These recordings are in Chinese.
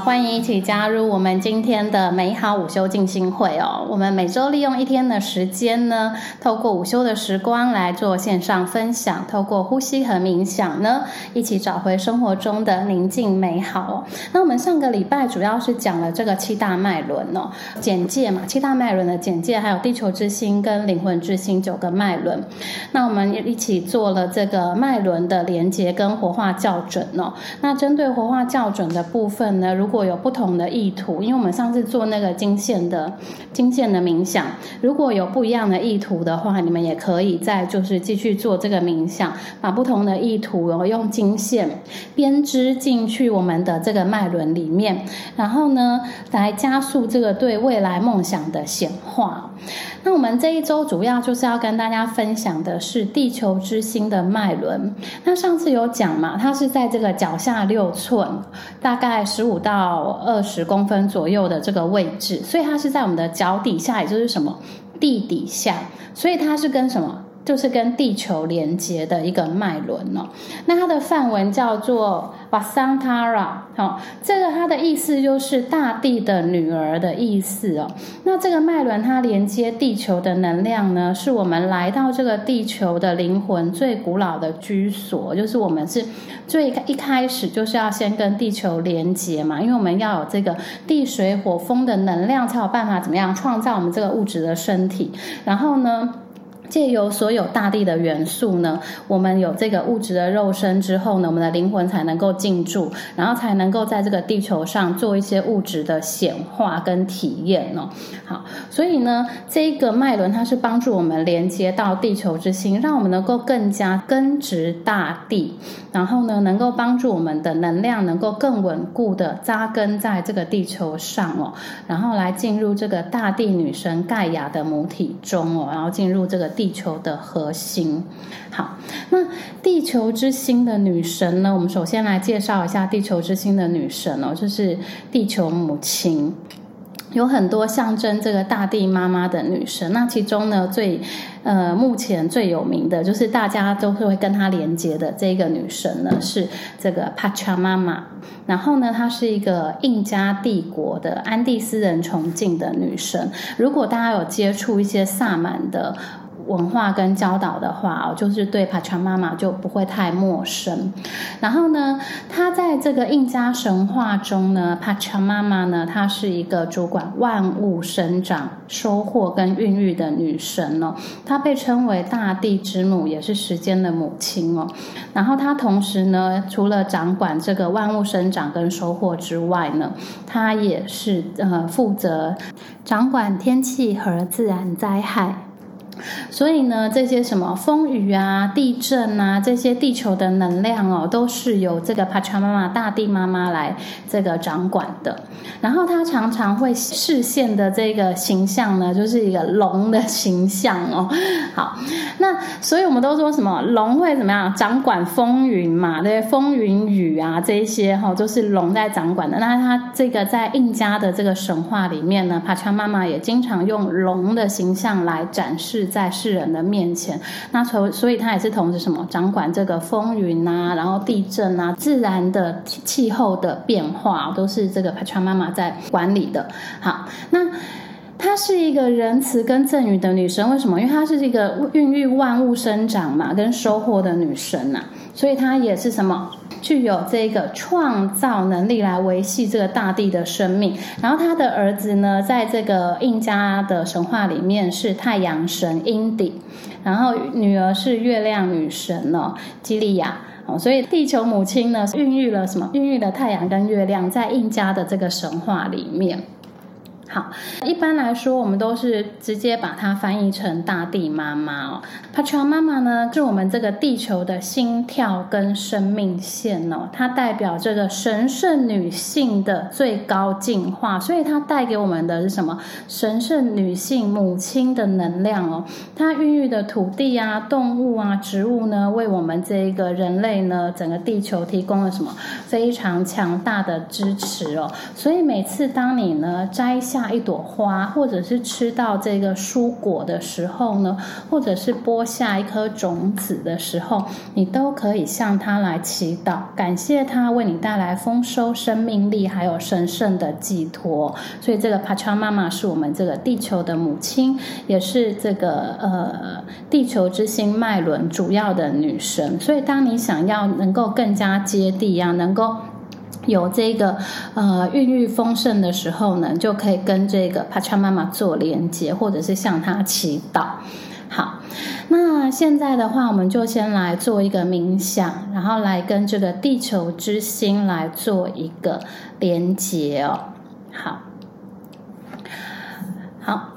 欢迎一起加入我们今天的美好午休静心会哦。我们每周利用一天的时间呢，透过午休的时光来做线上分享，透过呼吸和冥想呢，一起找回生活中的宁静美好哦。那我们上个礼拜主要是讲了这个七大脉轮哦，简介嘛，七大脉轮的简介，还有地球之心跟灵魂之心九个脉轮。那我们一起做了这个脉轮的连接跟活化校准哦。那针对活化校准的部分。呢，如如果有不同的意图，因为我们上次做那个经线的经线的冥想，如果有不一样的意图的话，你们也可以再就是继续做这个冥想，把不同的意图然后用经线编织进去我们的这个脉轮里面，然后呢，来加速这个对未来梦想的显化。那我们这一周主要就是要跟大家分享的是地球之心的脉轮。那上次有讲嘛，它是在这个脚下六寸，大概十五到到二十公分左右的这个位置，所以它是在我们的脚底下，也就是什么地底下，所以它是跟什么？就是跟地球连接的一个脉轮哦，那它的梵文叫做 Vasantara，好，这个它的意思就是大地的女儿的意思哦。那这个脉轮它连接地球的能量呢，是我们来到这个地球的灵魂最古老的居所，就是我们是最一开始就是要先跟地球连接嘛，因为我们要有这个地水火风的能量，才有办法怎么样创造我们这个物质的身体，然后呢？借由所有大地的元素呢，我们有这个物质的肉身之后呢，我们的灵魂才能够进驻，然后才能够在这个地球上做一些物质的显化跟体验哦。好，所以呢，这个脉轮它是帮助我们连接到地球之心，让我们能够更加根植大地，然后呢，能够帮助我们的能量能够更稳固的扎根在这个地球上哦，然后来进入这个大地女神盖亚的母体中哦，然后进入这个。地球的核心，好，那地球之心的女神呢？我们首先来介绍一下地球之心的女神哦，就是地球母亲，有很多象征这个大地妈妈的女神。那其中呢，最呃目前最有名的就是大家都是会跟她连接的这个女神呢，是这个帕恰妈妈。然后呢，她是一个印加帝国的安第斯人崇敬的女神。如果大家有接触一些萨满的。文化跟教导的话哦，就是对帕查妈妈就不会太陌生。然后呢，她在这个印加神话中呢，帕查妈妈呢，她是一个主管万物生长、收获跟孕育的女神哦。她被称为大地之母，也是时间的母亲哦。然后她同时呢，除了掌管这个万物生长跟收获之外呢，她也是呃负责掌管天气和自然灾害。所以呢，这些什么风雨啊、地震啊，这些地球的能量哦，都是由这个帕查妈妈、大地妈妈来这个掌管的。然后她常常会视线的这个形象呢，就是一个龙的形象哦。好，那所以我们都说什么龙会怎么样掌管风云嘛？对，风云雨啊这些哈，都是龙在掌管的。那它这个在印加的这个神话里面呢，帕查妈妈也经常用龙的形象来展示。在世人的面前，那所所以他也是同时什么掌管这个风云啊，然后地震啊，自然的气候的变化，都是这个帕川妈妈在管理的。好，那她是一个仁慈跟赠予的女神，为什么？因为她是一个孕育万物生长嘛，跟收获的女神呐，所以她也是什么？具有这个创造能力来维系这个大地的生命，然后他的儿子呢，在这个印加的神话里面是太阳神阴底，然后女儿是月亮女神哦，基利亚哦，所以地球母亲呢，孕育了什么？孕育了太阳跟月亮，在印加的这个神话里面。好，一般来说，我们都是直接把它翻译成大地妈妈哦。帕乔妈妈呢，是我们这个地球的心跳跟生命线哦，它代表这个神圣女性的最高进化，所以它带给我们的是什么？神圣女性母亲的能量哦。它孕育的土地啊、动物啊、植物呢，为我们这一个人类呢，整个地球提供了什么非常强大的支持哦。所以每次当你呢摘下。下一朵花，或者是吃到这个蔬果的时候呢，或者是播下一颗种子的时候，你都可以向它来祈祷，感谢它为你带来丰收、生命力，还有神圣的寄托。所以，这个帕乔妈妈是我们这个地球的母亲，也是这个呃地球之星脉轮主要的女神。所以，当你想要能够更加接地啊，能够。有这个呃孕育丰盛的时候呢，就可以跟这个帕恰妈妈做连接，或者是向她祈祷。好，那现在的话，我们就先来做一个冥想，然后来跟这个地球之心来做一个连接哦。好，好。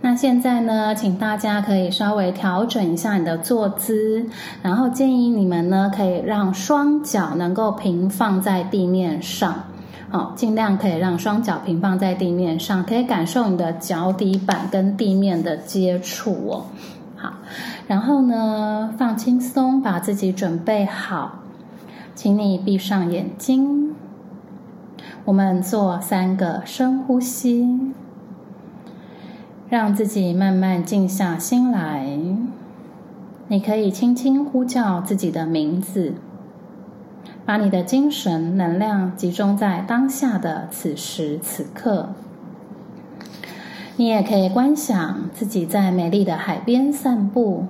那现在呢，请大家可以稍微调整一下你的坐姿，然后建议你们呢可以让双脚能够平放在地面上，好，尽量可以让双脚平放在地面上，可以感受你的脚底板跟地面的接触哦。好，然后呢放轻松，把自己准备好，请你闭上眼睛，我们做三个深呼吸。让自己慢慢静下心来，你可以轻轻呼叫自己的名字，把你的精神能量集中在当下的此时此刻。你也可以观想自己在美丽的海边散步，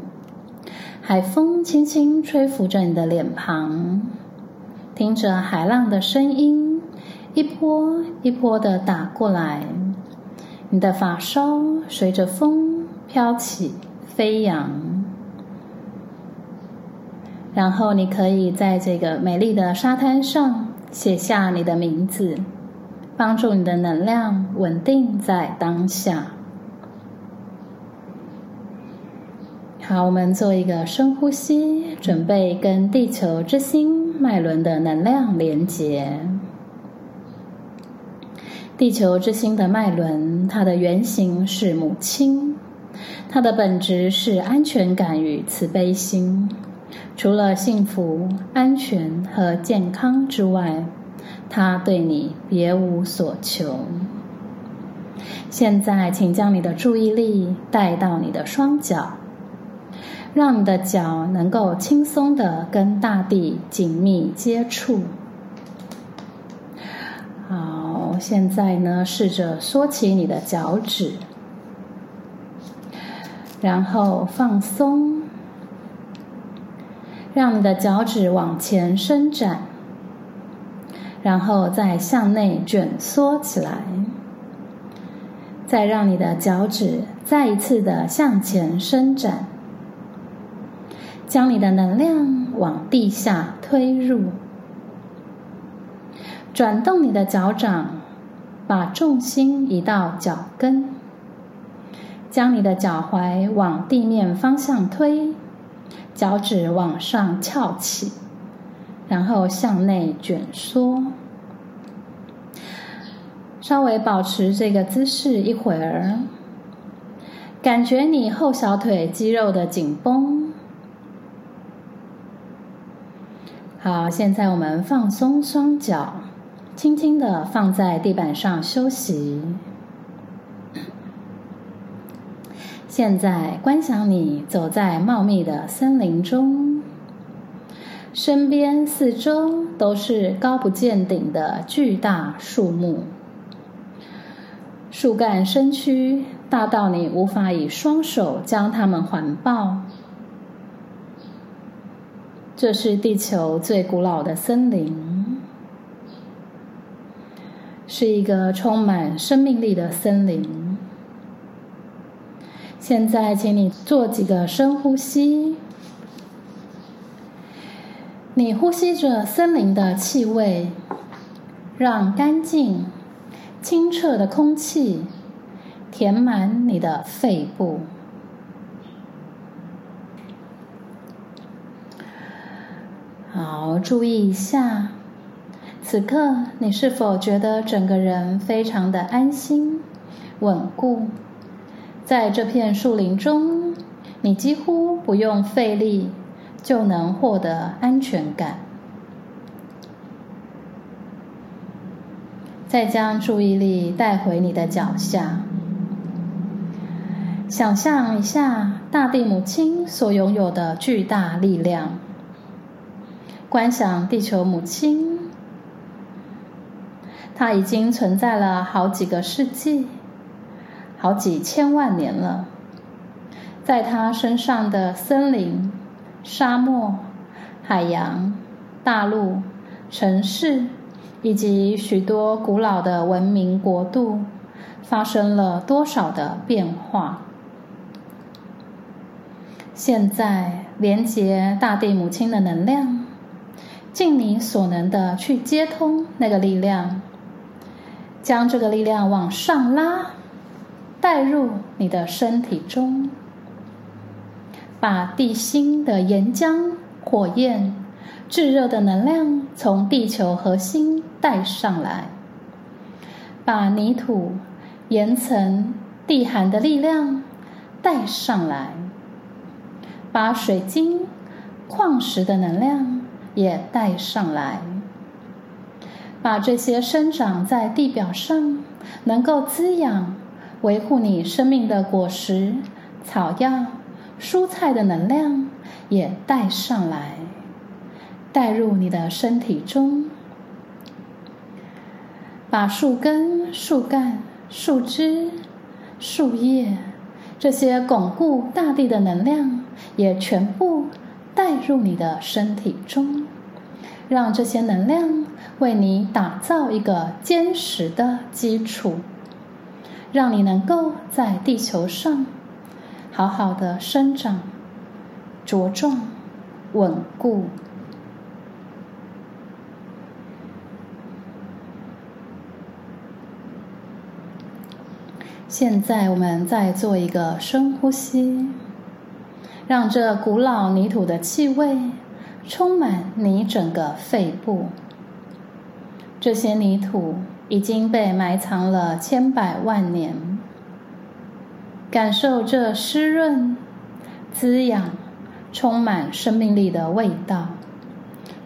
海风轻轻吹拂着你的脸庞，听着海浪的声音，一波一波的打过来。你的发梢随着风飘起、飞扬，然后你可以在这个美丽的沙滩上写下你的名字，帮助你的能量稳定在当下。好，我们做一个深呼吸，准备跟地球之心脉轮的能量连接。地球之心的脉轮，它的原型是母亲，它的本质是安全感与慈悲心。除了幸福、安全和健康之外，它对你别无所求。现在，请将你的注意力带到你的双脚，让你的脚能够轻松的跟大地紧密接触。现在呢，试着缩起你的脚趾，然后放松，让你的脚趾往前伸展，然后再向内卷缩起来，再让你的脚趾再一次的向前伸展，将你的能量往地下推入，转动你的脚掌。把重心移到脚跟，将你的脚踝往地面方向推，脚趾往上翘起，然后向内卷缩。稍微保持这个姿势一会儿，感觉你后小腿肌肉的紧绷。好，现在我们放松双脚。轻轻的放在地板上休息。现在观想你走在茂密的森林中，身边四周都是高不见顶的巨大树木，树干身躯大到你无法以双手将它们环抱。这是地球最古老的森林。是一个充满生命力的森林。现在，请你做几个深呼吸。你呼吸着森林的气味，让干净、清澈的空气填满你的肺部。好，注意一下，此刻你是否觉得整个人非常的安心、稳固？在这片树林中，你几乎不用费力就能获得安全感。再将注意力带回你的脚下，想象一下大地母亲所拥有的巨大力量。观想地球母亲，它已经存在了好几个世纪，好几千万年了。在它身上的森林、沙漠、海洋、大陆、城市，以及许多古老的文明国度，发生了多少的变化？现在，连接大地母亲的能量。尽你所能的去接通那个力量，将这个力量往上拉，带入你的身体中，把地心的岩浆、火焰、炙热的能量从地球核心带上来，把泥土、岩层、地寒的力量带上来，把水晶、矿石的能量。也带上来，把这些生长在地表上、能够滋养、维护你生命的果实、草药、蔬菜的能量也带上来，带入你的身体中。把树根、树干、树枝、树叶这些巩固大地的能量也全部。带入你的身体中，让这些能量为你打造一个坚实的基础，让你能够在地球上好好的生长、茁壮、稳固。现在，我们再做一个深呼吸。让这古老泥土的气味充满你整个肺部。这些泥土已经被埋藏了千百万年。感受这湿润、滋养、充满生命力的味道。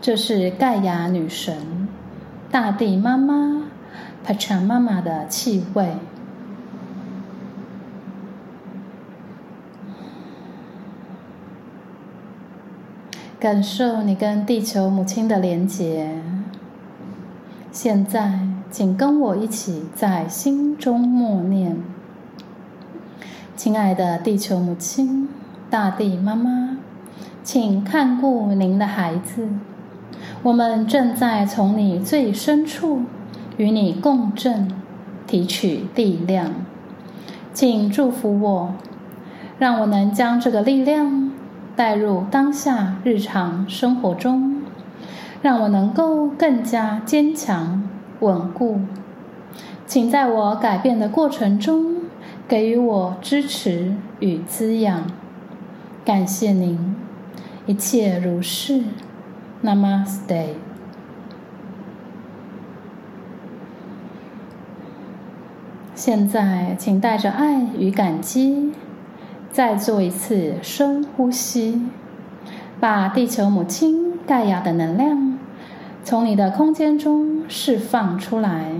这是盖亚女神、大地妈妈、帕查妈妈的气味。感受你跟地球母亲的连结。现在，请跟我一起在心中默念：“亲爱的地球母亲，大地妈妈，请看顾您的孩子。我们正在从你最深处与你共振，提取力量。请祝福我，让我能将这个力量。”带入当下日常生活中，让我能够更加坚强稳固。请在我改变的过程中给予我支持与滋养。感谢您，一切如是。Namaste。现在，请带着爱与感激。再做一次深呼吸，把地球母亲盖亚的能量从你的空间中释放出来，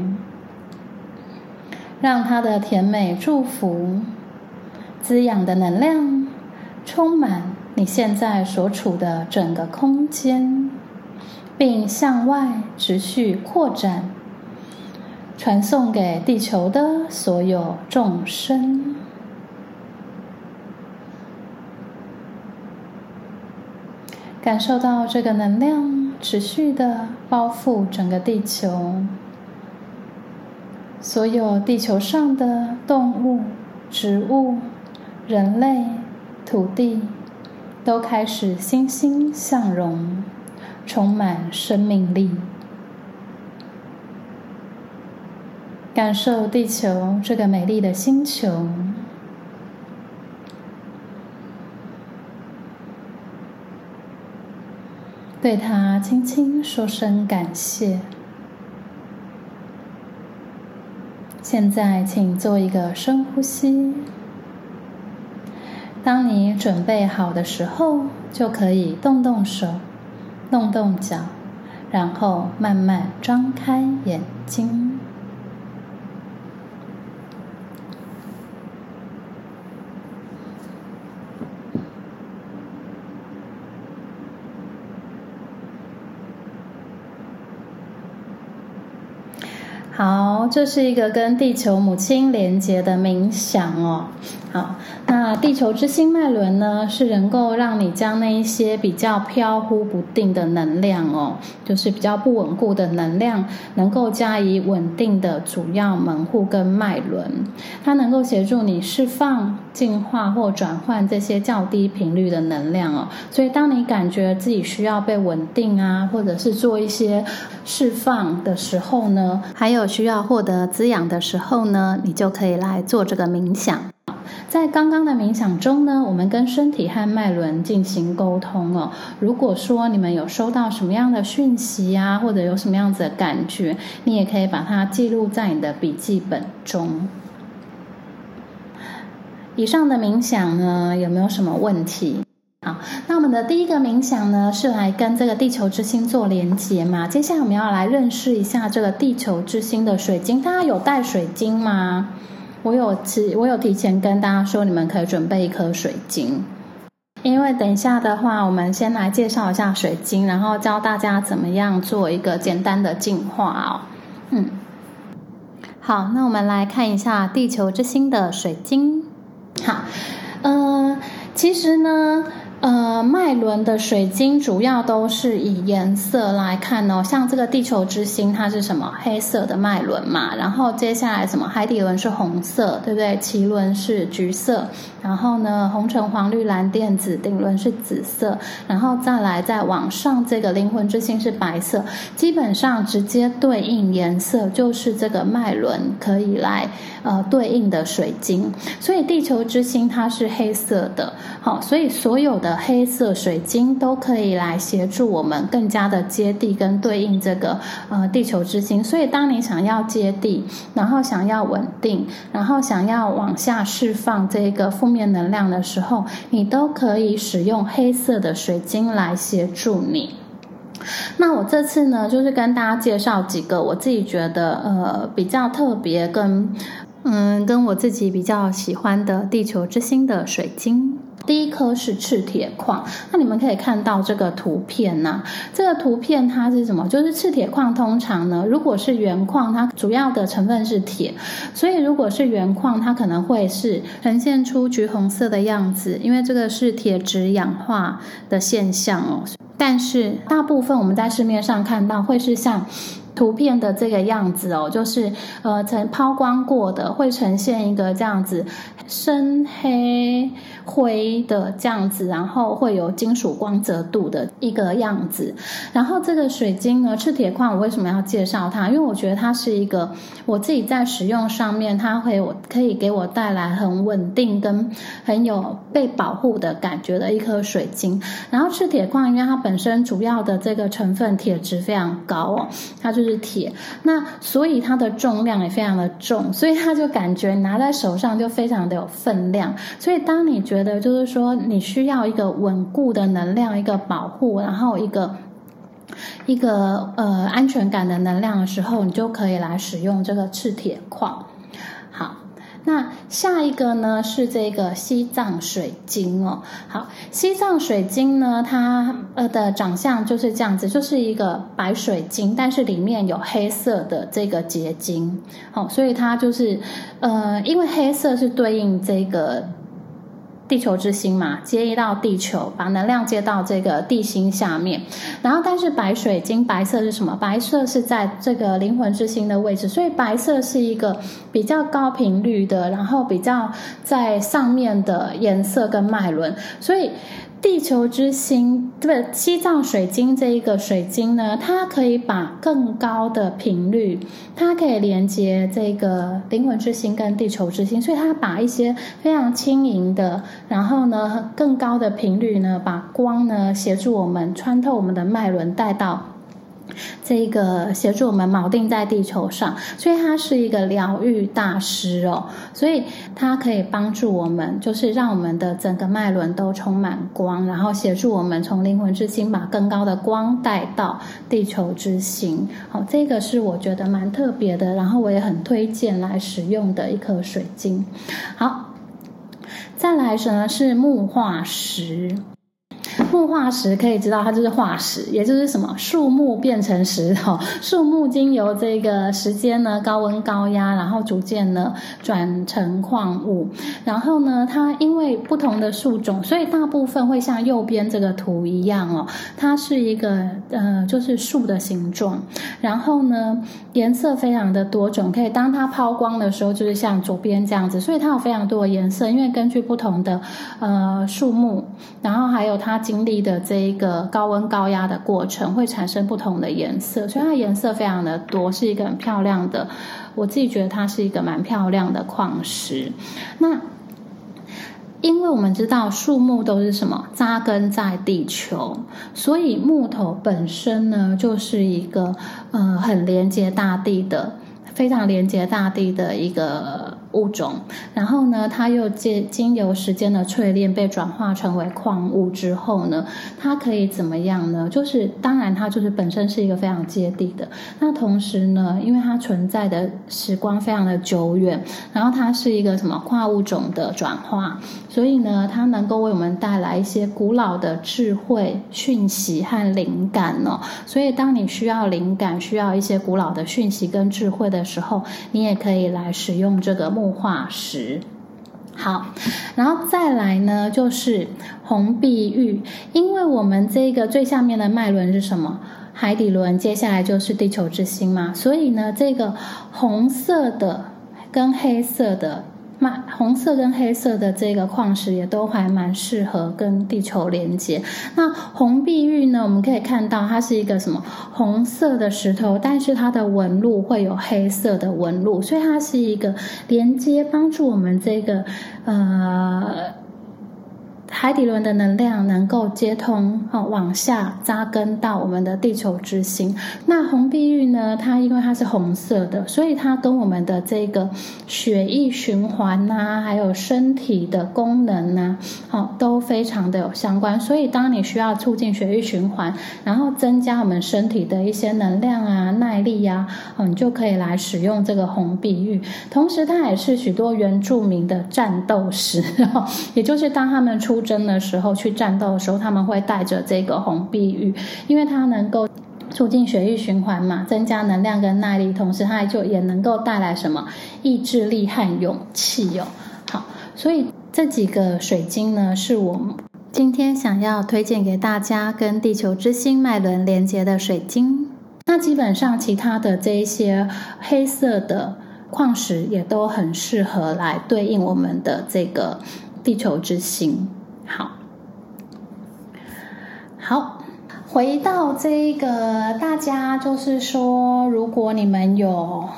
让它的甜美祝福、滋养的能量充满你现在所处的整个空间，并向外持续扩展，传送给地球的所有众生。感受到这个能量持续的包覆整个地球，所有地球上的动物、植物、人类、土地都开始欣欣向荣，充满生命力。感受地球这个美丽的星球，对他轻轻说声感谢。现在，请做一个深呼吸。当你准备好的时候，就可以动动手，动动脚，然后慢慢张开眼睛。好，这是一个跟地球母亲连接的冥想哦。好，那地球之心脉轮呢，是能够让你将那一些比较飘忽不定的能量哦，就是比较不稳固的能量，能够加以稳定的主要门户跟脉轮，它能够协助你释放、净化或转换这些较低频率的能量哦。所以，当你感觉自己需要被稳定啊，或者是做一些释放的时候呢，还有需要获得滋养的时候呢，你就可以来做这个冥想。在刚刚的冥想中呢，我们跟身体和脉轮进行沟通哦。如果说你们有收到什么样的讯息呀，或者有什么样子的感觉，你也可以把它记录在你的笔记本中。以上的冥想呢，有没有什么问题？好，那我们的第一个冥想呢，是来跟这个地球之星做连接嘛？接下来我们要来认识一下这个地球之星的水晶，大家有带水晶吗？我有提，我有提前跟大家说，你们可以准备一颗水晶，因为等一下的话，我们先来介绍一下水晶，然后教大家怎么样做一个简单的净化哦。嗯，好，那我们来看一下地球之星的水晶。好，呃，其实呢。呃，脉轮的水晶主要都是以颜色来看哦，像这个地球之星，它是什么？黑色的脉轮嘛？然后接下来什么？海底轮是红色，对不对？脐轮是橘色，然后呢，红橙黄绿蓝靛紫顶轮是紫色，然后再来再往上，这个灵魂之星是白色，基本上直接对应颜色就是这个脉轮可以来呃对应的水晶，所以地球之星它是黑色的，好，所以所有的。黑色水晶都可以来协助我们更加的接地跟对应这个呃地球之星，所以当你想要接地，然后想要稳定，然后想要往下释放这个负面能量的时候，你都可以使用黑色的水晶来协助你。那我这次呢，就是跟大家介绍几个我自己觉得呃比较特别跟嗯跟我自己比较喜欢的地球之星的水晶。第一颗是赤铁矿，那你们可以看到这个图片呐，这个图片它是什么？就是赤铁矿通常呢，如果是原矿，它主要的成分是铁，所以如果是原矿，它可能会是呈现出橘红色的样子，因为这个是铁质氧化的现象哦。但是大部分我们在市面上看到会是像。图片的这个样子哦，就是呃，曾抛光过的，会呈现一个这样子深黑灰的这样子，然后会有金属光泽度的一个样子。然后这个水晶呢，赤铁矿，我为什么要介绍它？因为我觉得它是一个我自己在使用上面，它会我可以给我带来很稳定跟很有被保护的感觉的一颗水晶。然后赤铁矿，因为它本身主要的这个成分铁质非常高哦，它就。是铁，那所以它的重量也非常的重，所以它就感觉拿在手上就非常的有分量。所以当你觉得就是说你需要一个稳固的能量，一个保护，然后一个一个呃安全感的能量的时候，你就可以来使用这个赤铁矿。好。那下一个呢是这个西藏水晶哦。好，西藏水晶呢，它呃的长相就是这样子，就是一个白水晶，但是里面有黑色的这个结晶。好，所以它就是呃，因为黑色是对应这个。地球之心嘛，接一到地球，把能量接到这个地心下面。然后，但是白水晶白色是什么？白色是在这个灵魂之心的位置，所以白色是一个比较高频率的，然后比较在上面的颜色跟脉轮。所以，地球之心，对西藏水晶这一个水晶呢，它可以把更高的频率，它可以连接这个灵魂之心跟地球之心，所以它把一些非常轻盈的，然后呢更高的频率呢，把光呢协助我们穿透我们的脉轮带到。这个协助我们锚定在地球上，所以它是一个疗愈大师哦，所以它可以帮助我们，就是让我们的整个脉轮都充满光，然后协助我们从灵魂之心把更高的光带到地球之心。好，这个是我觉得蛮特别的，然后我也很推荐来使用的一颗水晶。好，再来呢是木化石。木化石可以知道，它就是化石，也就是什么树木变成石头，树木经由这个时间呢高温高压，然后逐渐呢转成矿物。然后呢，它因为不同的树种，所以大部分会像右边这个图一样哦，它是一个呃就是树的形状。然后呢，颜色非常的多种，可以当它抛光的时候，就是像左边这样子。所以它有非常多的颜色，因为根据不同的呃树木，然后还有它。经历的这一个高温高压的过程，会产生不同的颜色，所以它颜色非常的多，是一个很漂亮的。我自己觉得它是一个蛮漂亮的矿石。那因为我们知道树木都是什么扎根在地球，所以木头本身呢，就是一个呃很连接大地的。非常连接大地的一个物种，然后呢，它又借经由时间的淬炼，被转化成为矿物之后呢，它可以怎么样呢？就是当然，它就是本身是一个非常接地的。那同时呢，因为它存在的时光非常的久远，然后它是一个什么跨物种的转化，所以呢，它能够为我们带来一些古老的智慧讯息和灵感哦。所以，当你需要灵感，需要一些古老的讯息跟智慧的。时候，你也可以来使用这个木化石。好，然后再来呢，就是红碧玉，因为我们这个最下面的脉轮是什么？海底轮，接下来就是地球之心嘛，所以呢，这个红色的跟黑色的。那红色跟黑色的这个矿石也都还蛮适合跟地球连接。那红碧玉呢，我们可以看到它是一个什么红色的石头，但是它的纹路会有黑色的纹路，所以它是一个连接，帮助我们这个呃。海底轮的能量能够接通，哦，往下扎根到我们的地球之心。那红碧玉呢？它因为它是红色的，所以它跟我们的这个血液循环呐，还有身体的功能呐，哦，都非常的有相关。所以当你需要促进血液循环，然后增加我们身体的一些能量啊、耐力呀，哦，你就可以来使用这个红碧玉。同时，它也是许多原住民的战斗石，也就是当他们出。争的时候，去战斗的时候，他们会带着这个红碧玉，因为它能够促进血液循环嘛，增加能量跟耐力，同时它就也能够带来什么意志力和勇气哦。好，所以这几个水晶呢，是我今天想要推荐给大家跟地球之心脉轮连接的水晶。那基本上其他的这一些黑色的矿石也都很适合来对应我们的这个地球之心。好，好，回到这个，大家就是说，如果你们有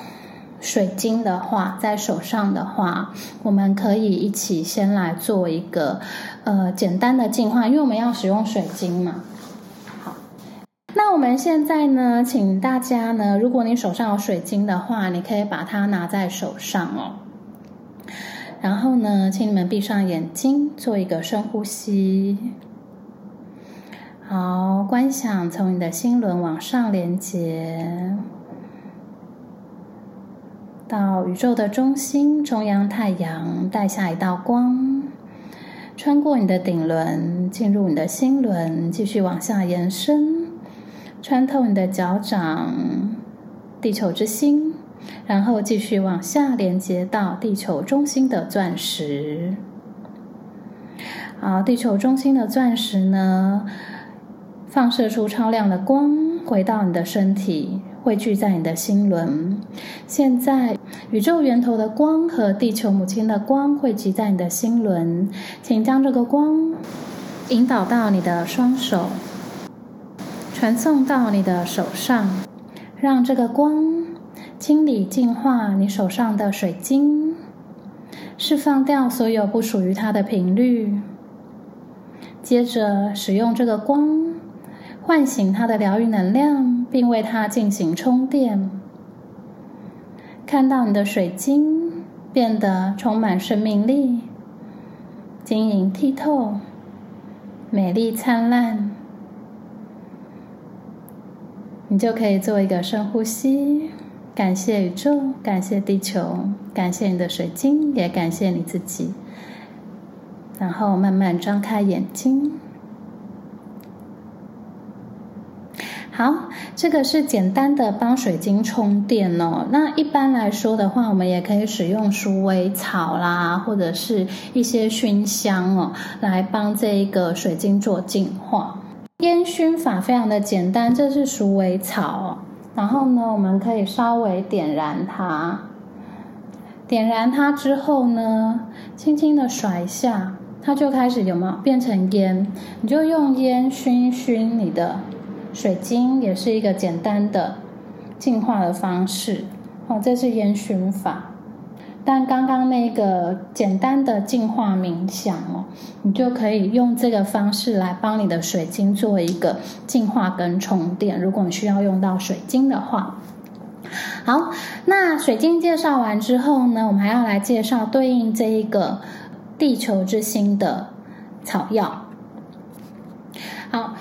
水晶的话，在手上的话，我们可以一起先来做一个呃简单的净化，因为我们要使用水晶嘛。好，那我们现在呢，请大家呢，如果你手上有水晶的话，你可以把它拿在手上哦。然后呢，请你们闭上眼睛，做一个深呼吸。好，观想从你的心轮往上连接，到宇宙的中心中央太阳，带下一道光，穿过你的顶轮，进入你的心轮，继续往下延伸，穿透你的脚掌，地球之心。然后继续往下连接到地球中心的钻石。好，地球中心的钻石呢，放射出超亮的光，回到你的身体，汇聚在你的心轮。现在，宇宙源头的光和地球母亲的光汇集在你的心轮，请将这个光引导到你的双手，传送到你的手上，让这个光清理净化你手上的水晶，释放掉所有不属于它的频率。接着使用这个光，唤醒它的疗愈能量，并为它进行充电。看到你的水晶变得充满生命力，晶莹剔透。美丽灿烂，你就可以做一个深呼吸，感谢宇宙，感谢地球，感谢你的水晶，也感谢你自己。然后慢慢张开眼睛。好，这个是简单的帮水晶充电哦。那一般来说的话，我们也可以使用鼠尾草啦，或者是一些熏香哦，来帮这一个水晶做净化。烟熏法非常的简单，这是鼠尾草，然后呢，我们可以稍微点燃它，点燃它之后呢，轻轻的甩一下，它就开始有没有变成烟？你就用烟熏熏你的。水晶也是一个简单的净化的方式，哦，这是烟熏法。但刚刚那个简单的净化冥想哦，你就可以用这个方式来帮你的水晶做一个净化跟充电。如果你需要用到水晶的话，好，那水晶介绍完之后呢，我们还要来介绍对应这一个地球之心的草药。好。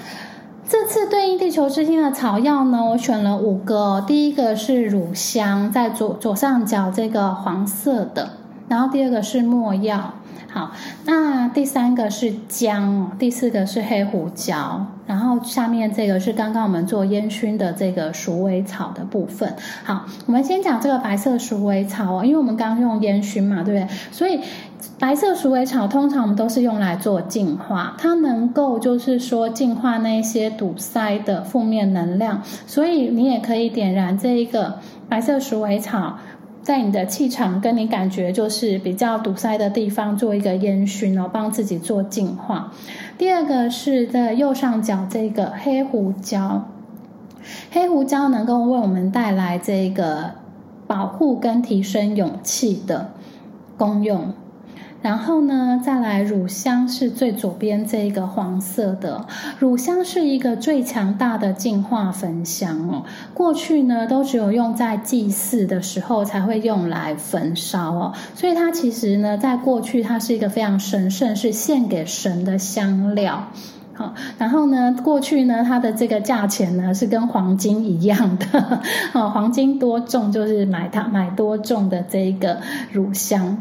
这次对应地球之心的草药呢，我选了五个。第一个是乳香，在左左上角这个黄色的，然后第二个是没药。好，那第三个是姜，第四个是黑胡椒，然后下面这个是刚刚我们做烟熏的这个鼠尾草的部分。好，我们先讲这个白色鼠尾草哦，因为我们刚刚用烟熏嘛，对不对？所以白色鼠尾草通常我们都是用来做净化，它能够就是说净化那些堵塞的负面能量，所以你也可以点燃这一个白色鼠尾草。在你的气场跟你感觉就是比较堵塞的地方做一个烟熏哦，帮自己做净化。第二个是在右上角这个黑胡椒，黑胡椒能够为我们带来这个保护跟提升勇气的功用。然后呢，再来乳香是最左边这一个黄色的，乳香是一个最强大的净化焚香哦。过去呢，都只有用在祭祀的时候才会用来焚烧哦，所以它其实呢，在过去它是一个非常神圣，是献给神的香料。好，然后呢，过去呢，它的这个价钱呢是跟黄金一样的，哦，黄金多重就是买它买多重的这一个乳香。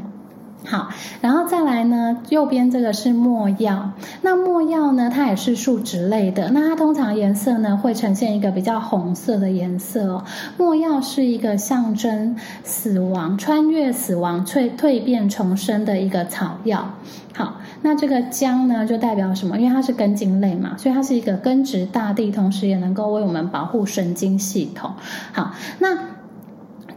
好，然后再来呢，右边这个是墨药。那墨药呢，它也是树脂类的。那它通常颜色呢，会呈现一个比较红色的颜色哦。墨药是一个象征死亡、穿越死亡、蜕蜕变重生的一个草药。好，那这个姜呢，就代表什么？因为它是根茎类嘛，所以它是一个根植大地，同时也能够为我们保护神经系统。好，那。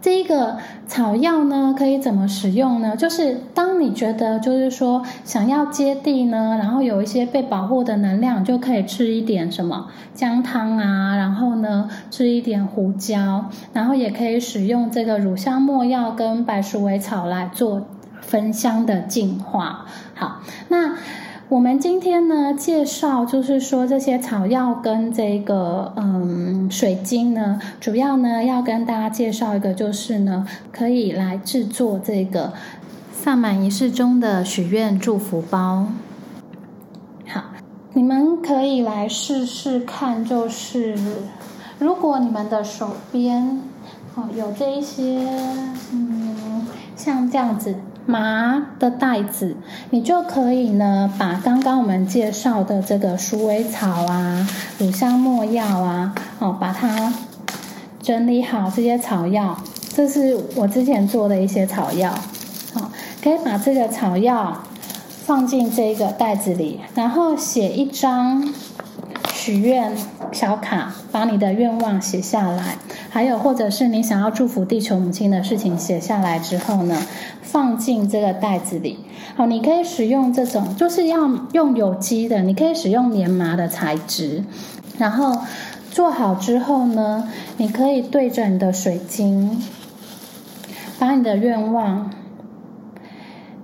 这一个草药呢，可以怎么使用呢？就是当你觉得就是说想要接地呢，然后有一些被保护的能量，就可以吃一点什么姜汤啊，然后呢吃一点胡椒，然后也可以使用这个乳香末药跟白鼠尾草来做焚香的净化。好，那。我们今天呢，介绍就是说这些草药跟这个嗯水晶呢，主要呢要跟大家介绍一个，就是呢可以来制作这个萨满仪式中的许愿祝福包。好，你们可以来试试看，就是如果你们的手边哦有这一些嗯像这样子。麻的袋子，你就可以呢，把刚刚我们介绍的这个鼠尾草啊、乳香末药啊，哦，把它整理好这些草药，这是我之前做的一些草药，好，可以把这个草药放进这个袋子里，然后写一张许愿小卡，把你的愿望写下来。还有或者是你想要祝福地球母亲的事情写下来之后呢，放进这个袋子里。好，你可以使用这种，就是要用有机的，你可以使用棉麻的材质。然后做好之后呢，你可以对着你的水晶，把你的愿望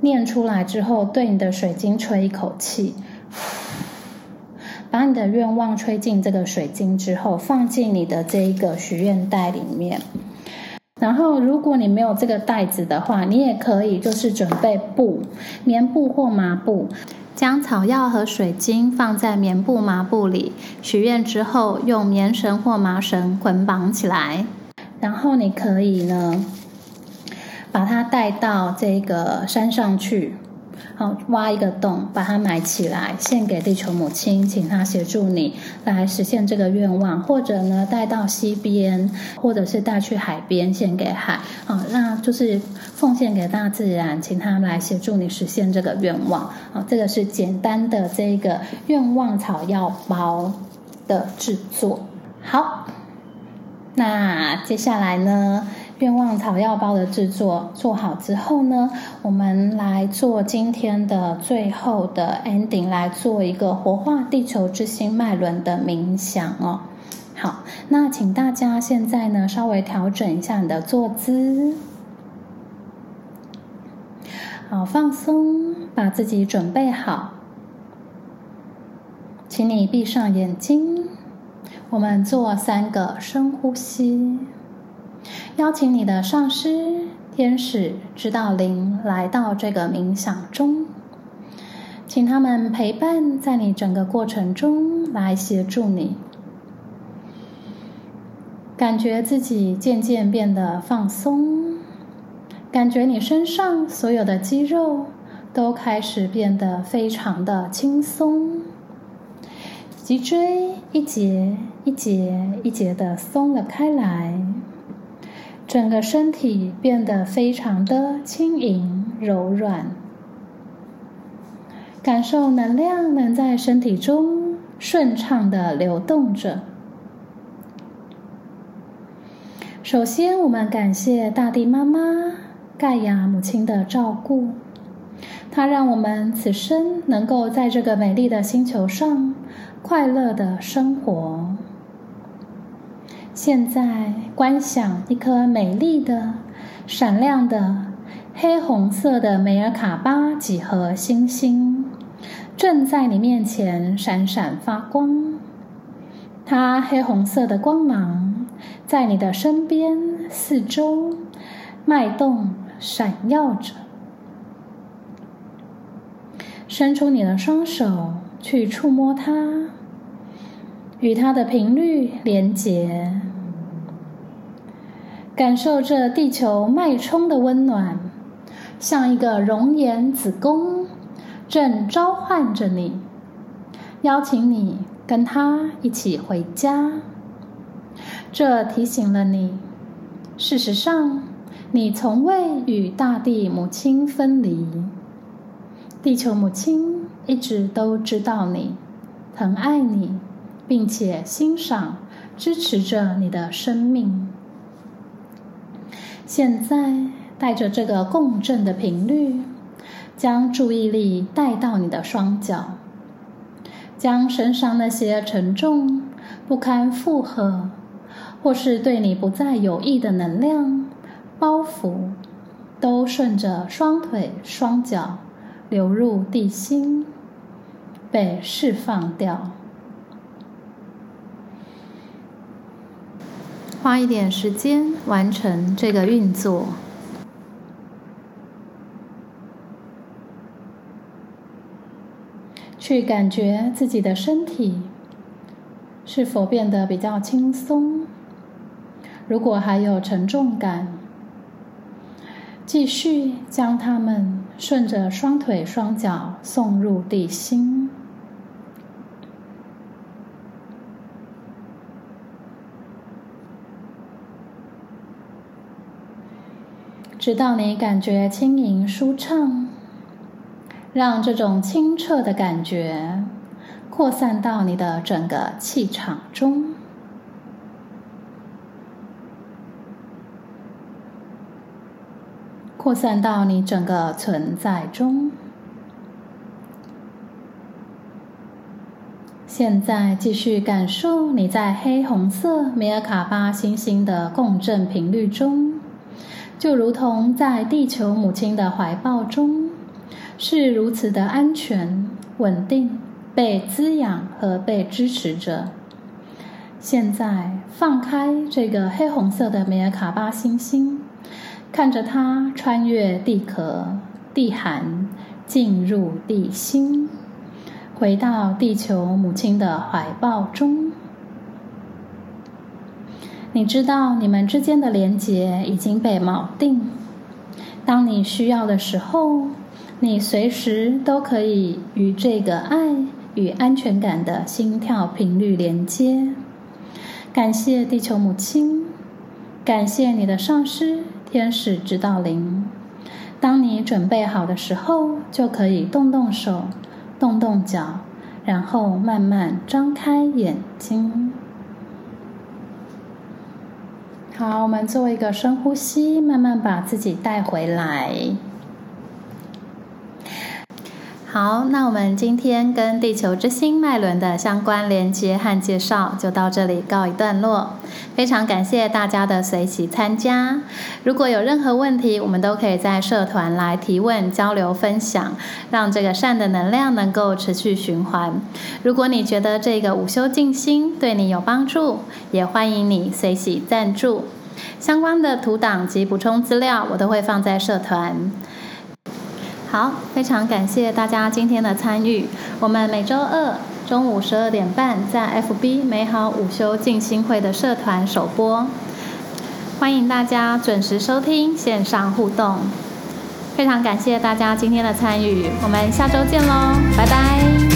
念出来之后，对你的水晶吹一口气。把你的愿望吹进这个水晶之后，放进你的这一个许愿袋里面。然后，如果你没有这个袋子的话，你也可以就是准备布、棉布或麻布，将草药和水晶放在棉布、麻布里。许愿之后，用棉绳或麻绳捆绑起来。然后你可以呢，把它带到这个山上去。好，挖一个洞，把它埋起来，献给地球母亲，请她协助你来实现这个愿望，或者呢带到溪边，或者是带去海边，献给海。好，那就是奉献给大自然，请他们来协助你实现这个愿望。好，这个是简单的这个愿望草药包的制作。好，那接下来呢？愿望草药包的制作做好之后呢，我们来做今天的最后的 ending，来做一个活化地球之心脉轮的冥想哦。好，那请大家现在呢稍微调整一下你的坐姿，好放松，把自己准备好，请你闭上眼睛，我们做三个深呼吸。邀请你的上师、天使、指导灵来到这个冥想中，请他们陪伴在你整个过程中，来协助你，感觉自己渐渐变得放松，感觉你身上所有的肌肉都开始变得非常的轻松，脊椎一节一节一节的松了开来。整个身体变得非常的轻盈柔软，感受能量能在身体中顺畅的流动着。首先，我们感谢大地妈妈盖亚母亲的照顾，她让我们此生能够在这个美丽的星球上快乐的生活。现在观想一颗美丽的、闪亮的黑红色的梅尔卡巴几何星星，正在你面前闪闪发光。它黑红色的光芒在你的身边、四周脉动、闪耀着。伸出你的双手去触摸它。与它的频率连接，感受着地球脉冲的温暖，像一个熔岩子宫，正召唤着你，邀请你跟他一起回家。这提醒了你，事实上，你从未与大地母亲分离。地球母亲一直都知道你，疼爱你。并且欣赏、支持着你的生命。现在，带着这个共振的频率，将注意力带到你的双脚，将身上那些沉重、不堪负荷，或是对你不再有益的能量包袱，都顺着双腿、双脚流入地心，被释放掉。花一点时间完成这个运作，去感觉自己的身体是否变得比较轻松。如果还有沉重感，继续将它们顺着双腿双脚送入地心。直到你感觉轻盈舒畅让这种清澈的感觉扩散到你的整个气场中。扩散到你整个存在中。现在继续感受你在黑红色米尔卡巴星星的共振频率中。就如同在地球母亲的怀抱中，是如此的安全、稳定。被滋养和被支持着。现在放开这个黑红色的梅尔卡巴星星，看着它穿越地壳、地寒，进入地心，回到地球母亲的怀抱中。你知道，你们之间的连结已经被锚定。当你需要的时候，你随时都可以与这个爱。与安全感的心跳频率连接，感谢地球母亲，感谢你的上师天使指导灵。当你准备好的时候，就可以动动手，动动脚，然后慢慢张开眼睛。好，我们做一个深呼吸，慢慢把自己带回来。好，那我们今天跟地球之心脉轮的相关连接和介绍就到这里告一段落。非常感谢大家的随喜参加。如果有任何问题，我们都可以在社团来提问、交流、分享，让这个善的能量能够持续循环。如果你觉得这个午休静心对你有帮助，也欢迎你随喜赞助。相关的图档及补充资料，我都会放在社团。好，非常感谢大家今天的参与。我们每周二中午十二点半在 FB 美好午休静心会的社团首播，欢迎大家准时收听线上互动。非常感谢大家今天的参与，我们下周见喽，拜拜。